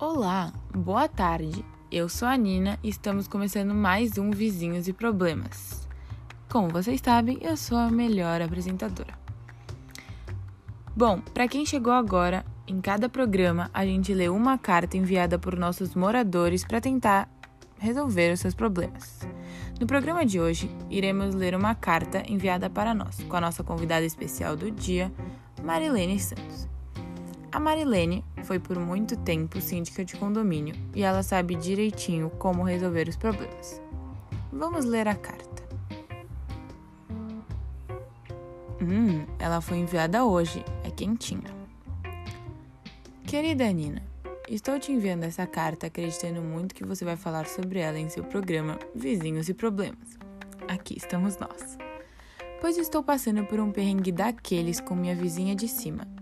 Olá, boa tarde. Eu sou a Nina e estamos começando mais um Vizinhos e Problemas. Como vocês sabem, eu sou a melhor apresentadora. Bom, para quem chegou agora, em cada programa a gente lê uma carta enviada por nossos moradores para tentar resolver os seus problemas. No programa de hoje, iremos ler uma carta enviada para nós, com a nossa convidada especial do dia, Marilene Santos. A Marilene foi por muito tempo síndica de condomínio e ela sabe direitinho como resolver os problemas. Vamos ler a carta. Hum, ela foi enviada hoje, é quentinha. Querida Nina, estou te enviando essa carta acreditando muito que você vai falar sobre ela em seu programa Vizinhos e Problemas. Aqui estamos nós. Pois estou passando por um perrengue daqueles com minha vizinha de cima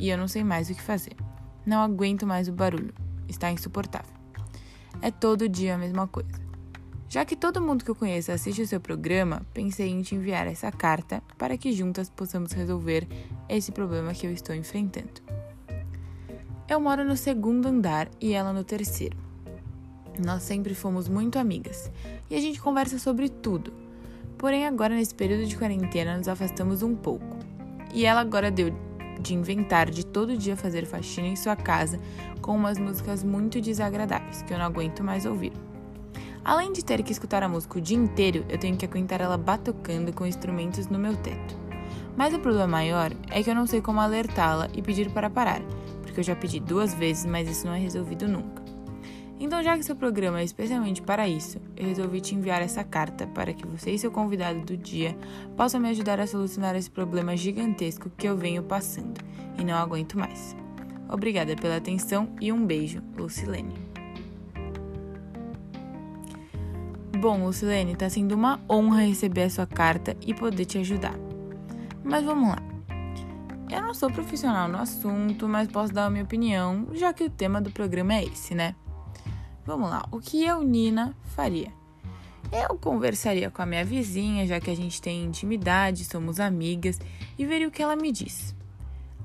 e eu não sei mais o que fazer. Não aguento mais o barulho. Está insuportável. É todo dia a mesma coisa. Já que todo mundo que eu conheço assiste o seu programa, pensei em te enviar essa carta para que juntas possamos resolver esse problema que eu estou enfrentando. Eu moro no segundo andar e ela no terceiro. Nós sempre fomos muito amigas e a gente conversa sobre tudo. Porém, agora nesse período de quarentena nos afastamos um pouco. E ela agora deu de inventar de todo dia fazer faxina em sua casa com umas músicas muito desagradáveis que eu não aguento mais ouvir. Além de ter que escutar a música o dia inteiro, eu tenho que aguentar ela batucando com instrumentos no meu teto. Mas o problema maior é que eu não sei como alertá-la e pedir para parar, porque eu já pedi duas vezes, mas isso não é resolvido nunca. Então, já que seu programa é especialmente para isso, eu resolvi te enviar essa carta para que você e seu convidado do dia possam me ajudar a solucionar esse problema gigantesco que eu venho passando e não aguento mais. Obrigada pela atenção e um beijo, Lucilene. Bom, Lucilene, está sendo uma honra receber a sua carta e poder te ajudar. Mas vamos lá. Eu não sou profissional no assunto, mas posso dar a minha opinião, já que o tema do programa é esse, né? Vamos lá, o que eu, Nina, faria? Eu conversaria com a minha vizinha, já que a gente tem intimidade, somos amigas, e veria o que ela me diz.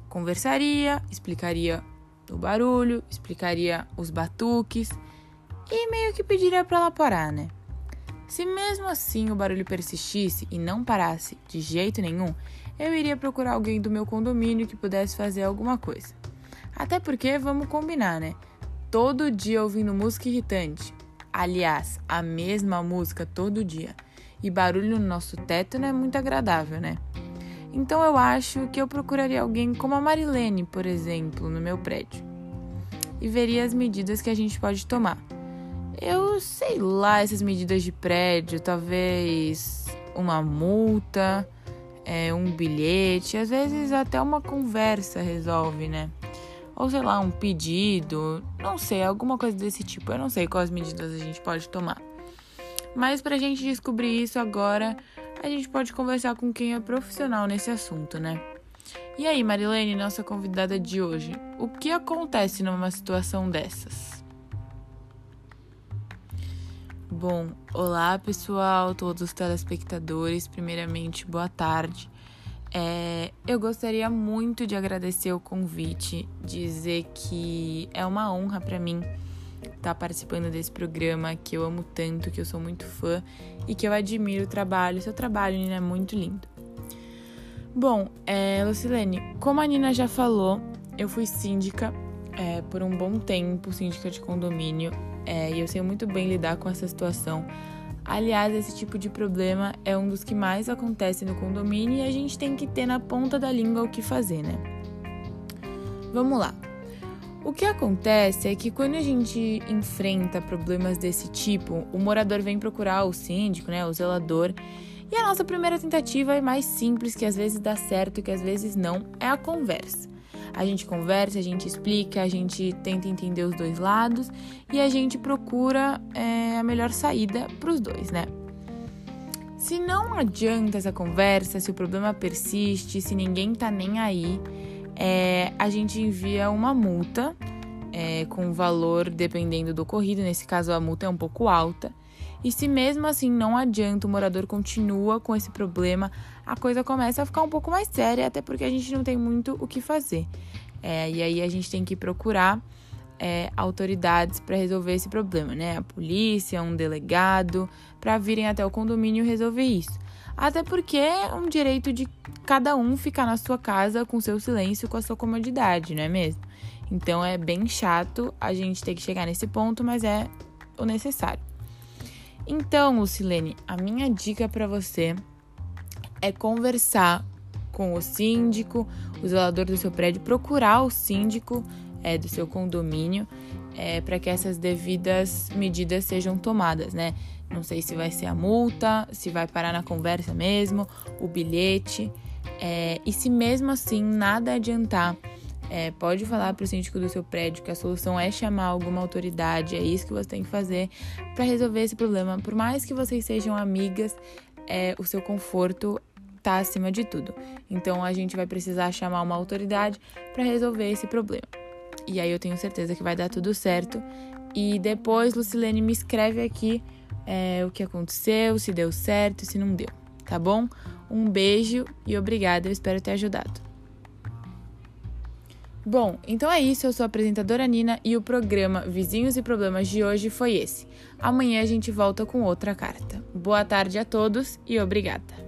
Conversaria, explicaria o barulho, explicaria os batuques e meio que pediria para ela parar, né? Se mesmo assim o barulho persistisse e não parasse de jeito nenhum, eu iria procurar alguém do meu condomínio que pudesse fazer alguma coisa. Até porque, vamos combinar, né? Todo dia ouvindo música irritante. Aliás, a mesma música todo dia. E barulho no nosso teto não é muito agradável, né? Então eu acho que eu procuraria alguém como a Marilene, por exemplo, no meu prédio. E veria as medidas que a gente pode tomar. Eu sei lá essas medidas de prédio, talvez uma multa, é, um bilhete, às vezes até uma conversa resolve, né? Ou sei lá, um pedido, não sei, alguma coisa desse tipo. Eu não sei quais medidas a gente pode tomar. Mas pra gente descobrir isso agora, a gente pode conversar com quem é profissional nesse assunto, né? E aí, Marilene, nossa convidada de hoje, o que acontece numa situação dessas? Bom, olá pessoal, todos os telespectadores. Primeiramente, boa tarde. É, eu gostaria muito de agradecer o convite, dizer que é uma honra para mim estar tá participando desse programa que eu amo tanto, que eu sou muito fã e que eu admiro o trabalho. Seu trabalho, Nina, é muito lindo. Bom, é, Lucilene, como a Nina já falou, eu fui síndica é, por um bom tempo, síndica de condomínio, é, e eu sei muito bem lidar com essa situação. Aliás, esse tipo de problema é um dos que mais acontece no condomínio e a gente tem que ter na ponta da língua o que fazer, né? Vamos lá. O que acontece é que quando a gente enfrenta problemas desse tipo, o morador vem procurar o síndico, né, o zelador, e a nossa primeira tentativa é mais simples, que às vezes dá certo e que às vezes não, é a conversa. A gente conversa, a gente explica, a gente tenta entender os dois lados e a gente procura é, a melhor saída para os dois, né? Se não adianta essa conversa, se o problema persiste, se ninguém tá nem aí, é, a gente envia uma multa é, com valor dependendo do ocorrido. Nesse caso, a multa é um pouco alta. E se mesmo assim não adianta, o morador continua com esse problema, a coisa começa a ficar um pouco mais séria, até porque a gente não tem muito o que fazer. É, e aí a gente tem que procurar é, autoridades para resolver esse problema, né? A polícia, um delegado, para virem até o condomínio resolver isso. Até porque é um direito de cada um ficar na sua casa com seu silêncio, com a sua comodidade, não é mesmo? Então é bem chato a gente ter que chegar nesse ponto, mas é o necessário. Então, Lucilene, a minha dica para você é conversar com o síndico, o zelador do seu prédio, procurar o síndico é, do seu condomínio é, para que essas devidas medidas sejam tomadas, né? Não sei se vai ser a multa, se vai parar na conversa mesmo, o bilhete. É, e se mesmo assim nada adiantar, é, pode falar para o síndico do seu prédio que a solução é chamar alguma autoridade, é isso que você tem que fazer para resolver esse problema. Por mais que vocês sejam amigas, é, o seu conforto está acima de tudo. Então a gente vai precisar chamar uma autoridade para resolver esse problema. E aí eu tenho certeza que vai dar tudo certo. E depois, Lucilene, me escreve aqui é, o que aconteceu, se deu certo, se não deu, tá bom? Um beijo e obrigada, eu espero ter ajudado. Bom, então é isso. Eu sou a apresentadora Nina e o programa Vizinhos e Problemas de hoje foi esse. Amanhã a gente volta com outra carta. Boa tarde a todos e obrigada.